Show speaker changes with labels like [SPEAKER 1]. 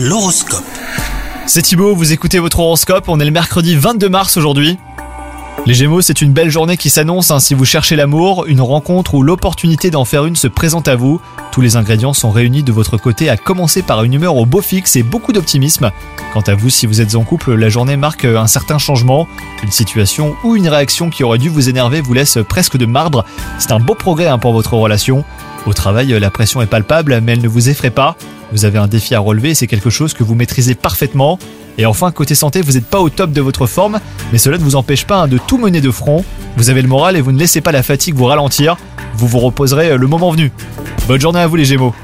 [SPEAKER 1] L'horoscope.
[SPEAKER 2] C'est Thibaut, vous écoutez votre horoscope, on est le mercredi 22 mars aujourd'hui. Les Gémeaux, c'est une belle journée qui s'annonce hein, si vous cherchez l'amour, une rencontre ou l'opportunité d'en faire une se présente à vous. Tous les ingrédients sont réunis de votre côté, à commencer par une humeur au beau fixe et beaucoup d'optimisme. Quant à vous, si vous êtes en couple, la journée marque un certain changement. Une situation ou une réaction qui aurait dû vous énerver vous laisse presque de marbre. C'est un beau progrès hein, pour votre relation. Au travail, la pression est palpable, mais elle ne vous effraie pas. Vous avez un défi à relever c'est quelque chose que vous maîtrisez parfaitement. Et enfin, côté santé, vous n'êtes pas au top de votre forme, mais cela ne vous empêche pas hein, de tout mener de front. Vous avez le moral et vous ne laissez pas la fatigue vous ralentir. Vous vous reposerez le moment venu. Bonne journée à vous les Gémeaux